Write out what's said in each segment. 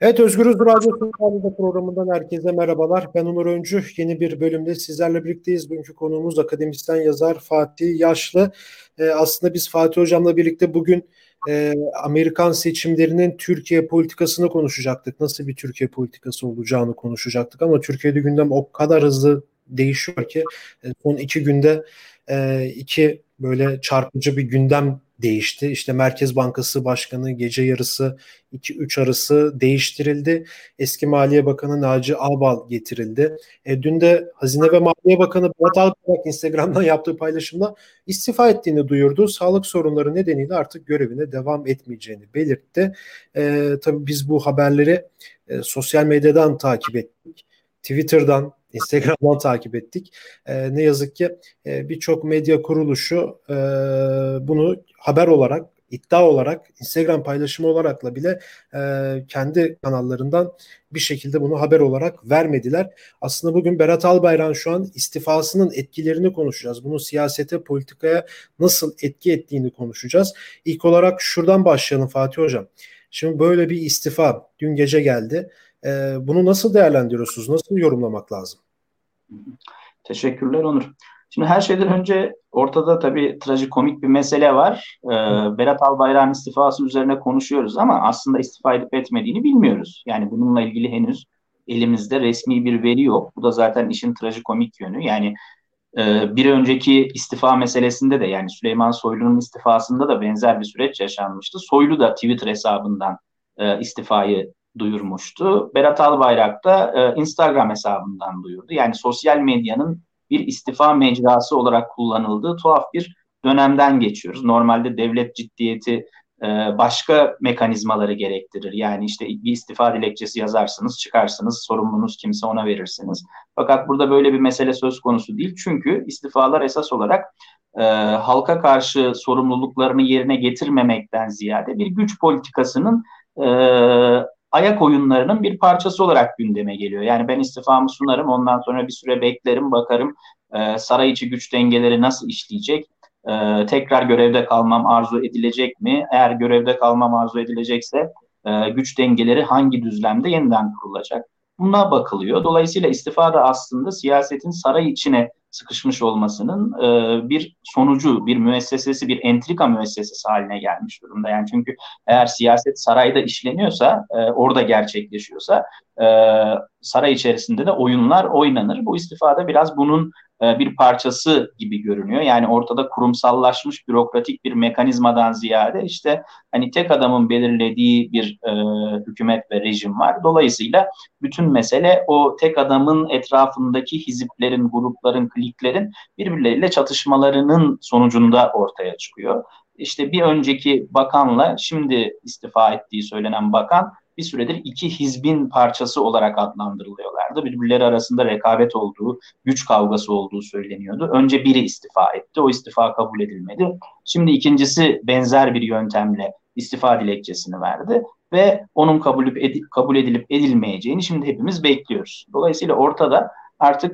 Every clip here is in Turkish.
Evet Özgürüz Radyo Sokağı'nda programından herkese merhabalar. Ben Onur Öncü. Yeni bir bölümde sizlerle birlikteyiz. Bugünkü konuğumuz akademisyen yazar Fatih Yaşlı. Ee, aslında biz Fatih Hocam'la birlikte bugün e, Amerikan seçimlerinin Türkiye politikasını konuşacaktık. Nasıl bir Türkiye politikası olacağını konuşacaktık ama Türkiye'de gündem o kadar hızlı değişiyor ki e, son iki günde e, iki böyle çarpıcı bir gündem değişti. İşte Merkez Bankası Başkanı gece yarısı 2-3 arası değiştirildi. Eski Maliye Bakanı Naci Ağbal getirildi. E, dün de Hazine ve Maliye Bakanı Berat Albayrak Instagram'dan yaptığı paylaşımda istifa ettiğini duyurdu. Sağlık sorunları nedeniyle artık görevine devam etmeyeceğini belirtti. E, tabii biz bu haberleri e, sosyal medyadan takip ettik. Twitter'dan, Instagram'dan takip ettik. E, ne yazık ki e, birçok medya kuruluşu e, bunu haber olarak iddia olarak Instagram paylaşımı olarakla bile e, kendi kanallarından bir şekilde bunu haber olarak vermediler. Aslında bugün Berat Albayrak'ın şu an istifasının etkilerini konuşacağız. Bunu siyasete, politikaya nasıl etki ettiğini konuşacağız. İlk olarak şuradan başlayalım Fatih Hocam. Şimdi böyle bir istifa dün gece geldi. E, bunu nasıl değerlendiriyorsunuz? Nasıl yorumlamak lazım? Teşekkürler Onur. Şimdi her şeyden önce ortada tabii trajikomik bir mesele var. Ee, Berat Albayrak'ın istifası üzerine konuşuyoruz ama aslında istifa edip etmediğini bilmiyoruz. Yani bununla ilgili henüz elimizde resmi bir veri yok. Bu da zaten işin trajikomik yönü. Yani e, bir önceki istifa meselesinde de yani Süleyman Soylu'nun istifasında da benzer bir süreç yaşanmıştı. Soylu da Twitter hesabından e, istifayı duyurmuştu. Berat Albayrak da e, Instagram hesabından duyurdu. Yani sosyal medyanın bir istifa mecrası olarak kullanıldığı tuhaf bir dönemden geçiyoruz. Normalde devlet ciddiyeti e, başka mekanizmaları gerektirir. Yani işte bir istifa dilekçesi yazarsınız, çıkarsınız, sorumlunuz kimse ona verirsiniz. Fakat burada böyle bir mesele söz konusu değil. Çünkü istifalar esas olarak e, halka karşı sorumluluklarını yerine getirmemekten ziyade bir güç politikasının e, ayak oyunlarının bir parçası olarak gündeme geliyor. Yani ben istifamı sunarım, ondan sonra bir süre beklerim, bakarım e, saray içi güç dengeleri nasıl işleyecek, e, tekrar görevde kalmam arzu edilecek mi? Eğer görevde kalmam arzu edilecekse e, güç dengeleri hangi düzlemde yeniden kurulacak? Buna bakılıyor. Dolayısıyla istifa da aslında siyasetin saray içine sıkışmış olmasının e, bir sonucu, bir müessesesi, bir entrika müessesesi haline gelmiş durumda. Yani çünkü eğer siyaset sarayda işleniyorsa, e, orada gerçekleşiyorsa e, saray içerisinde de oyunlar oynanır. Bu istifada biraz bunun e, bir parçası gibi görünüyor. Yani ortada kurumsallaşmış bürokratik bir mekanizmadan ziyade işte hani tek adamın belirlediği bir e, hükümet ve rejim var. Dolayısıyla bütün mesele o tek adamın etrafındaki hiziplerin, grupların, kliklerin birbirleriyle çatışmalarının sonucunda ortaya çıkıyor. İşte bir önceki bakanla şimdi istifa ettiği söylenen bakan bir süredir iki hizbin parçası olarak adlandırılıyorlardı. Birbirleri arasında rekabet olduğu, güç kavgası olduğu söyleniyordu. Önce biri istifa etti, o istifa kabul edilmedi. Şimdi ikincisi benzer bir yöntemle istifa dilekçesini verdi ve onun kabul, edilip, kabul edilip edilmeyeceğini şimdi hepimiz bekliyoruz. Dolayısıyla ortada artık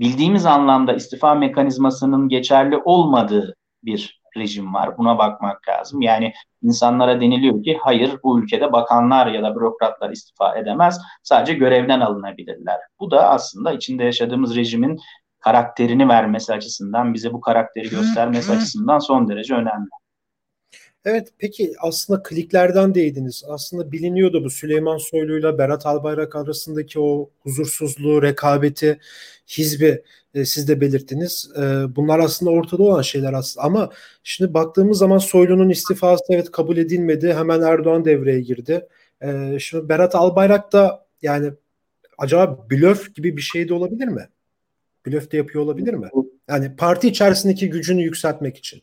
bildiğimiz anlamda istifa mekanizmasının geçerli olmadığı bir rejim var. Buna bakmak lazım. Yani insanlara deniliyor ki hayır bu ülkede bakanlar ya da bürokratlar istifa edemez. Sadece görevden alınabilirler. Bu da aslında içinde yaşadığımız rejimin karakterini vermesi açısından, bize bu karakteri göstermesi açısından son derece önemli. Evet peki aslında kliklerden değdiniz. Aslında biliniyordu bu Süleyman Soylu ile Berat Albayrak arasındaki o huzursuzluğu, rekabeti, hizbi e, siz de belirttiniz. E, bunlar aslında ortada olan şeyler aslında. Ama şimdi baktığımız zaman Soylu'nun istifası evet kabul edilmedi. Hemen Erdoğan devreye girdi. E, şimdi Berat Albayrak da yani acaba blöf gibi bir şey de olabilir mi? Blöf de yapıyor olabilir mi? Yani parti içerisindeki gücünü yükseltmek için.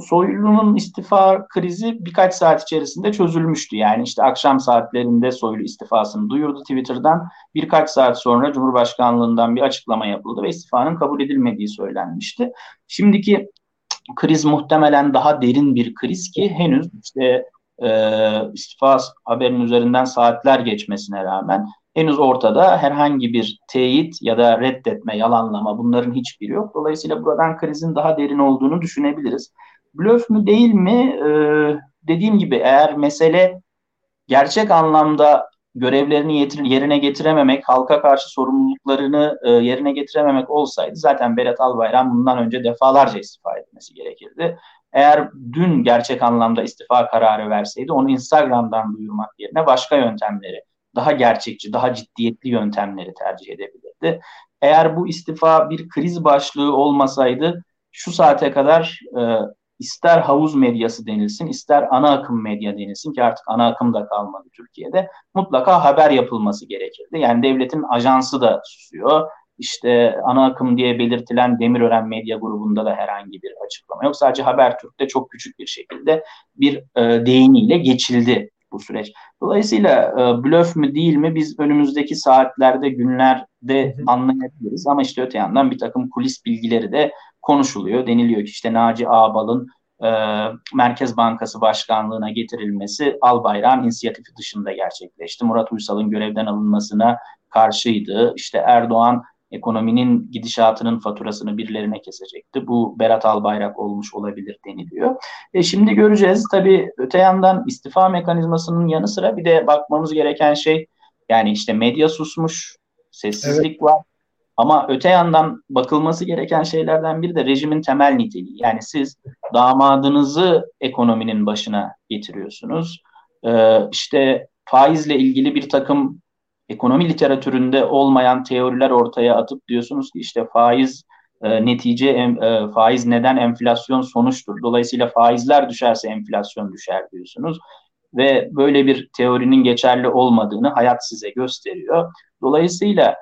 Soylu'nun istifa krizi birkaç saat içerisinde çözülmüştü. Yani işte akşam saatlerinde Soylu istifasını duyurdu Twitter'dan. Birkaç saat sonra Cumhurbaşkanlığından bir açıklama yapıldı ve istifanın kabul edilmediği söylenmişti. Şimdiki kriz muhtemelen daha derin bir kriz ki henüz işte e, istifa haberinin üzerinden saatler geçmesine rağmen henüz ortada herhangi bir teyit ya da reddetme, yalanlama bunların hiçbiri yok. Dolayısıyla buradan krizin daha derin olduğunu düşünebiliriz. Blöf mü değil mi? Ee, dediğim gibi eğer mesele gerçek anlamda görevlerini yerine getirememek, halka karşı sorumluluklarını e, yerine getirememek olsaydı zaten Berat Albayrak bundan önce defalarca istifa etmesi gerekirdi. Eğer dün gerçek anlamda istifa kararı verseydi onu Instagram'dan duyurmak yerine başka yöntemleri, daha gerçekçi, daha ciddiyetli yöntemleri tercih edebilirdi. Eğer bu istifa bir kriz başlığı olmasaydı şu saate kadar e, ister havuz medyası denilsin, ister ana akım medya denilsin ki artık ana akım da kalmadı Türkiye'de. Mutlaka haber yapılması gerekirdi. Yani devletin ajansı da susuyor. İşte ana akım diye belirtilen Demirören Medya grubunda da herhangi bir açıklama yok. Sadece Habertürk'te çok küçük bir şekilde bir e, değiniyle geçildi bu süreç. Dolayısıyla e, blöf mü değil mi biz önümüzdeki saatlerde, günlerde anlayabiliriz. Ama işte öte yandan bir takım kulis bilgileri de konuşuluyor. Deniliyor ki işte Naci Ağbal'ın e, Merkez Bankası Başkanlığına getirilmesi Albayrak'ın inisiyatifi dışında gerçekleşti. Murat Uysal'ın görevden alınmasına karşıydı. İşte Erdoğan ekonominin gidişatının faturasını birilerine kesecekti. Bu Berat Albayrak olmuş olabilir deniliyor. E şimdi göreceğiz. Tabii öte yandan istifa mekanizmasının yanı sıra bir de bakmamız gereken şey yani işte medya susmuş, sessizlik evet. var. Ama öte yandan bakılması gereken şeylerden biri de rejimin temel niteliği. Yani siz damadınızı ekonominin başına getiriyorsunuz. Ee, işte faizle ilgili bir takım ekonomi literatüründe olmayan teoriler ortaya atıp diyorsunuz ki işte faiz e, netice e, faiz neden enflasyon sonuçtur. Dolayısıyla faizler düşerse enflasyon düşer diyorsunuz ve böyle bir teorinin geçerli olmadığını hayat size gösteriyor. Dolayısıyla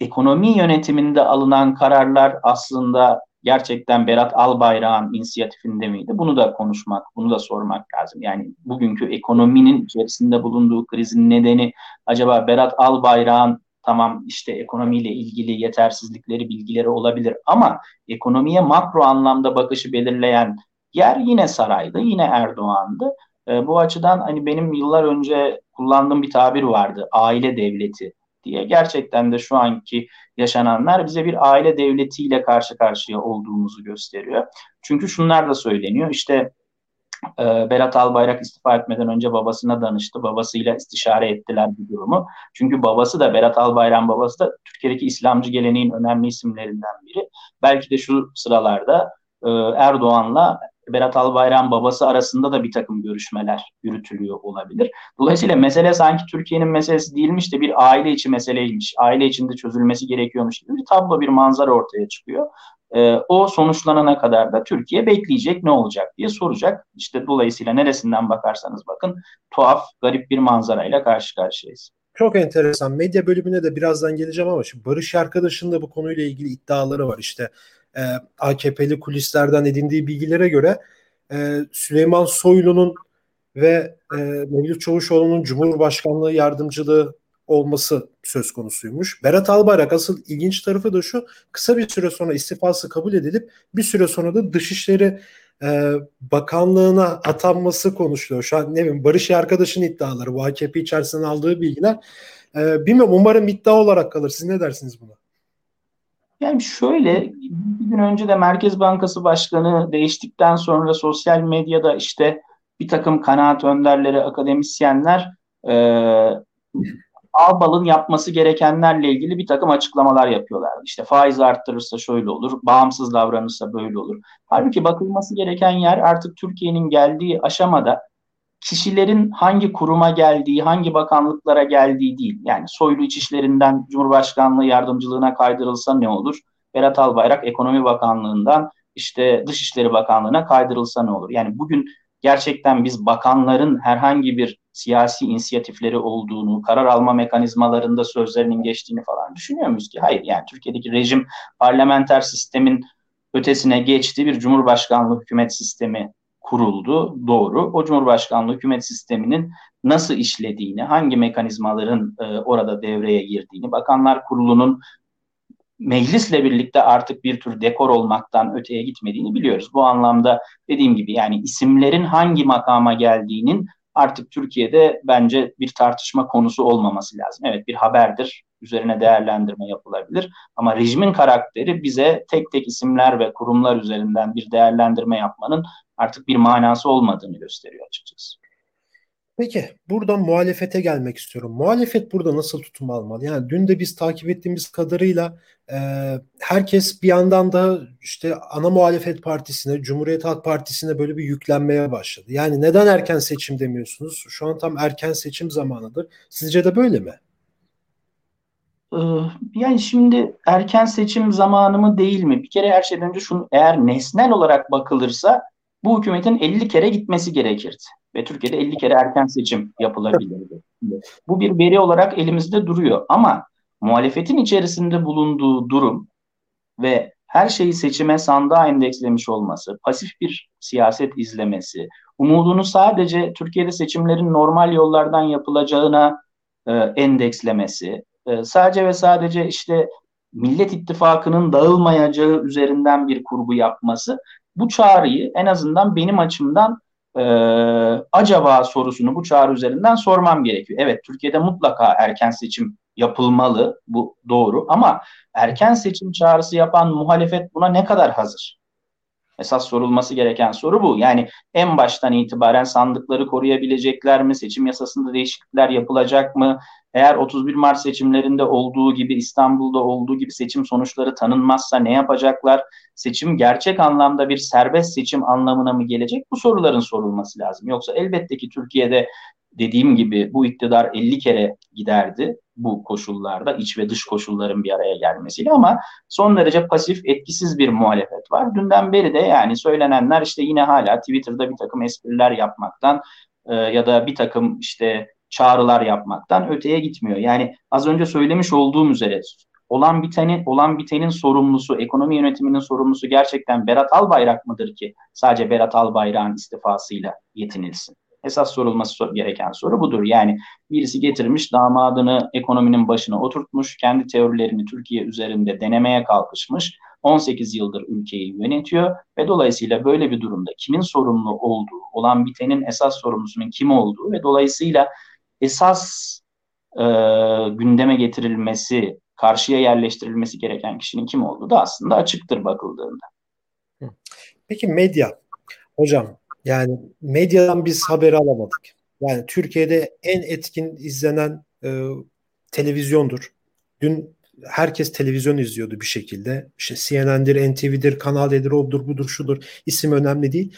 ekonomi yönetiminde alınan kararlar aslında gerçekten Berat Albayrak'ın inisiyatifinde miydi? Bunu da konuşmak, bunu da sormak lazım. Yani bugünkü ekonominin içerisinde bulunduğu krizin nedeni acaba Berat Albayrak'ın tamam işte ekonomiyle ilgili yetersizlikleri, bilgileri olabilir ama ekonomiye makro anlamda bakışı belirleyen yer yine saraydı, yine Erdoğan'dı. E, bu açıdan hani benim yıllar önce kullandığım bir tabir vardı, aile devleti diye. Gerçekten de şu anki yaşananlar bize bir aile devletiyle karşı karşıya olduğumuzu gösteriyor. Çünkü şunlar da söyleniyor. İşte e, Berat Albayrak istifa etmeden önce babasına danıştı. Babasıyla istişare ettiler bu durumu. Çünkü babası da Berat Albayrak'ın babası da Türkiye'deki İslamcı geleneğin önemli isimlerinden biri. Belki de şu sıralarda e, Erdoğan'la Berat Albayrak'ın babası arasında da bir takım görüşmeler yürütülüyor olabilir. Dolayısıyla mesele sanki Türkiye'nin meselesi değilmiş de bir aile içi meseleymiş. Aile içinde çözülmesi gerekiyormuş gibi bir tablo, bir manzara ortaya çıkıyor. Ee, o sonuçlanana kadar da Türkiye bekleyecek ne olacak diye soracak. İşte dolayısıyla neresinden bakarsanız bakın tuhaf, garip bir manzarayla karşı karşıyayız. Çok enteresan. Medya bölümüne de birazdan geleceğim ama şimdi Barış arkadaşın da bu konuyla ilgili iddiaları var. İşte e, AKP'li kulislerden edindiği bilgilere göre e, Süleyman Soylu'nun ve e, Mevlüt Çavuşoğlu'nun Cumhurbaşkanlığı yardımcılığı olması söz konusuymuş. Berat Albayrak asıl ilginç tarafı da şu kısa bir süre sonra istifası kabul edilip bir süre sonra da Dışişleri e, Bakanlığına atanması konuşuluyor. Şu an ne bileyim Barış arkadaşın iddiaları bu AKP içerisinden aldığı bilgiler. E, bilmiyorum umarım iddia olarak kalır. Siz ne dersiniz buna? Yani şöyle bir gün önce de Merkez Bankası Başkanı değiştikten sonra sosyal medyada işte bir takım kanaat önderleri, akademisyenler e, Albal'ın yapması gerekenlerle ilgili bir takım açıklamalar yapıyorlar. İşte faiz arttırırsa şöyle olur, bağımsız davranırsa böyle olur. Halbuki bakılması gereken yer artık Türkiye'nin geldiği aşamada kişilerin hangi kuruma geldiği, hangi bakanlıklara geldiği değil. Yani soylu içişlerinden Cumhurbaşkanlığı yardımcılığına kaydırılsa ne olur? Berat Albayrak Ekonomi Bakanlığından işte Dışişleri Bakanlığı'na kaydırılsa ne olur? Yani bugün gerçekten biz bakanların herhangi bir siyasi inisiyatifleri olduğunu, karar alma mekanizmalarında sözlerinin geçtiğini falan düşünüyor muyuz ki? Hayır yani Türkiye'deki rejim parlamenter sistemin ötesine geçti bir cumhurbaşkanlığı hükümet sistemi kuruldu. Doğru. O Cumhurbaşkanlığı hükümet sisteminin nasıl işlediğini, hangi mekanizmaların e, orada devreye girdiğini, Bakanlar Kurulu'nun meclisle birlikte artık bir tür dekor olmaktan öteye gitmediğini biliyoruz. Bu anlamda dediğim gibi yani isimlerin hangi makama geldiğinin artık Türkiye'de bence bir tartışma konusu olmaması lazım. Evet bir haberdir, üzerine değerlendirme yapılabilir ama rejimin karakteri bize tek tek isimler ve kurumlar üzerinden bir değerlendirme yapmanın artık bir manası olmadığını gösteriyor açıkçası. Peki buradan muhalefete gelmek istiyorum. Muhalefet burada nasıl tutum almalı? Yani dün de biz takip ettiğimiz kadarıyla e, herkes bir yandan da işte ana muhalefet partisine, Cumhuriyet Halk Partisi'ne böyle bir yüklenmeye başladı. Yani neden erken seçim demiyorsunuz? Şu an tam erken seçim zamanıdır. Sizce de böyle mi? Ee, yani şimdi erken seçim zamanı mı değil mi? Bir kere her şeyden önce şunu eğer nesnel olarak bakılırsa bu hükümetin 50 kere gitmesi gerekirdi. Ve Türkiye'de 50 kere erken seçim yapılabilirdi. Bu bir veri olarak elimizde duruyor. Ama muhalefetin içerisinde bulunduğu durum ve her şeyi seçime sandığa endekslemiş olması, pasif bir siyaset izlemesi, umudunu sadece Türkiye'de seçimlerin normal yollardan yapılacağına e, endekslemesi, e, sadece ve sadece işte Millet İttifakı'nın dağılmayacağı üzerinden bir kurgu yapması bu çağrıyı en azından benim açımdan e, acaba sorusunu bu çağrı üzerinden sormam gerekiyor. Evet Türkiye'de mutlaka erken seçim yapılmalı bu doğru ama erken seçim çağrısı yapan muhalefet buna ne kadar hazır? Esas sorulması gereken soru bu. Yani en baştan itibaren sandıkları koruyabilecekler mi? Seçim yasasında değişiklikler yapılacak mı? Eğer 31 Mart seçimlerinde olduğu gibi İstanbul'da olduğu gibi seçim sonuçları tanınmazsa ne yapacaklar? Seçim gerçek anlamda bir serbest seçim anlamına mı gelecek? Bu soruların sorulması lazım. Yoksa elbette ki Türkiye'de dediğim gibi bu iktidar 50 kere giderdi bu koşullarda iç ve dış koşulların bir araya gelmesiyle ama son derece pasif etkisiz bir muhalefet var. Dünden beri de yani söylenenler işte yine hala Twitter'da bir takım espriler yapmaktan e, ya da bir takım işte çağrılar yapmaktan öteye gitmiyor. Yani az önce söylemiş olduğum üzere olan biteni olan bitenin sorumlusu, ekonomi yönetiminin sorumlusu gerçekten Berat Albayrak mıdır ki sadece Berat Albayrak'ın istifasıyla yetinilsin? Esas sorulması gereken soru budur. Yani birisi getirmiş damadını ekonominin başına oturtmuş, kendi teorilerini Türkiye üzerinde denemeye kalkışmış, 18 yıldır ülkeyi yönetiyor ve dolayısıyla böyle bir durumda kimin sorumlu olduğu, olan bitenin esas sorumlusunun kim olduğu ve dolayısıyla esas e, gündeme getirilmesi, karşıya yerleştirilmesi gereken kişinin kim olduğu da aslında açıktır bakıldığında. Peki medya, hocam yani medyadan biz haberi alamadık. Yani Türkiye'de en etkin izlenen e, televizyondur. Dün herkes televizyon izliyordu bir şekilde. İşte CNN'dir, NTV'dir, Kanal D'dir, odur, budur, şudur. İsim önemli değil.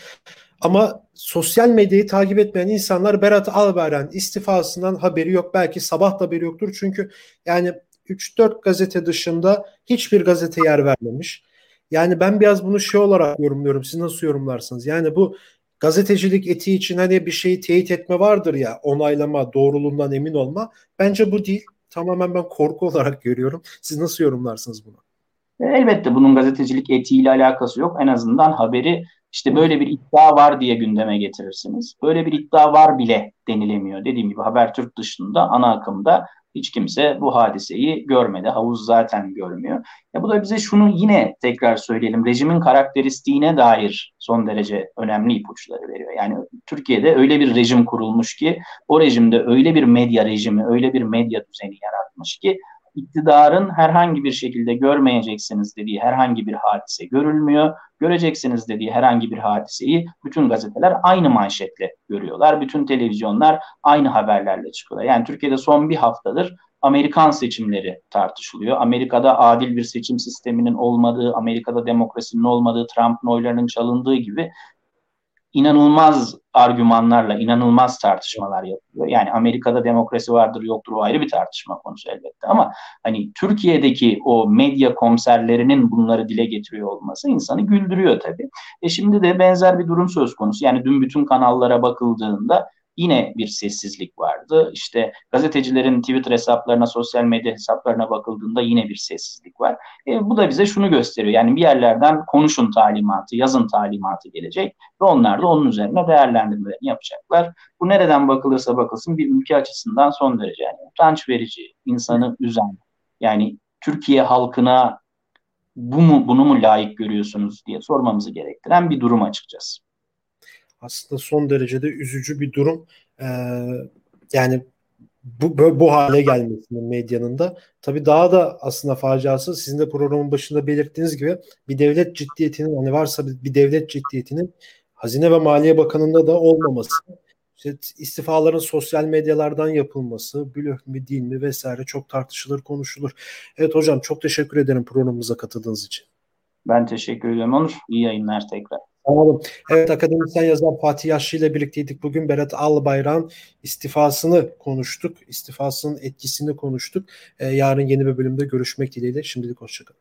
Ama sosyal medyayı takip etmeyen insanlar Berat Albayrak'ın istifasından haberi yok. Belki sabah da haberi yoktur. Çünkü yani 3-4 gazete dışında hiçbir gazete yer vermemiş. Yani ben biraz bunu şey olarak yorumluyorum. Siz nasıl yorumlarsınız? Yani bu gazetecilik etiği için hani bir şeyi teyit etme vardır ya onaylama, doğruluğundan emin olma. Bence bu değil. Tamamen ben korku olarak görüyorum. Siz nasıl yorumlarsınız bunu? Elbette bunun gazetecilik etiğiyle alakası yok. En azından haberi işte böyle bir iddia var diye gündeme getirirsiniz. Böyle bir iddia var bile denilemiyor. Dediğim gibi Habertürk dışında ana akımda hiç kimse bu hadiseyi görmedi. Havuz zaten görmüyor. Ya bu da bize şunu yine tekrar söyleyelim. Rejimin karakteristiğine dair son derece önemli ipuçları veriyor. Yani Türkiye'de öyle bir rejim kurulmuş ki o rejimde öyle bir medya rejimi, öyle bir medya düzeni yaratmış ki iktidarın herhangi bir şekilde görmeyeceksiniz dediği herhangi bir hadise görülmüyor. Göreceksiniz dediği herhangi bir hadiseyi bütün gazeteler aynı manşetle görüyorlar. Bütün televizyonlar aynı haberlerle çıkıyorlar. Yani Türkiye'de son bir haftadır Amerikan seçimleri tartışılıyor. Amerika'da adil bir seçim sisteminin olmadığı, Amerika'da demokrasinin olmadığı, Trump'ın oylarının çalındığı gibi inanılmaz argümanlarla, inanılmaz tartışmalar yapılıyor. Yani Amerika'da demokrasi vardır yoktur o ayrı bir tartışma konusu elbette ama hani Türkiye'deki o medya komiserlerinin bunları dile getiriyor olması insanı güldürüyor tabii. E şimdi de benzer bir durum söz konusu. Yani dün bütün kanallara bakıldığında yine bir sessizlik vardı. İşte gazetecilerin Twitter hesaplarına, sosyal medya hesaplarına bakıldığında yine bir sessizlik var. E, bu da bize şunu gösteriyor. Yani bir yerlerden konuşun talimatı, yazın talimatı gelecek ve onlar da onun üzerine değerlendirmelerini yapacaklar. Bu nereden bakılırsa bakılsın bir ülke açısından son derece yani utanç verici, insanı üzen. Yani Türkiye halkına bu mu, bunu mu layık görüyorsunuz diye sormamızı gerektiren bir durum açıkçası aslında son derecede üzücü bir durum. Ee, yani bu, bu hale gelmesinin medyanın da. Tabii daha da aslında faciası sizin de programın başında belirttiğiniz gibi bir devlet ciddiyetinin hani varsa bir, devlet ciddiyetinin Hazine ve Maliye Bakanı'nda da olmaması. işte istifaların sosyal medyalardan yapılması, blöf mi değil mi vesaire çok tartışılır, konuşulur. Evet hocam çok teşekkür ederim programımıza katıldığınız için. Ben teşekkür ederim Onur. İyi yayınlar tekrar. Olun. Evet akademisyen yazar Fatih Yaşlı ile birlikteydik. Bugün Berat Albayrak'ın istifasını konuştuk. İstifasının etkisini konuştuk. Ee, yarın yeni bir bölümde görüşmek dileğiyle. Şimdilik hoşçakalın.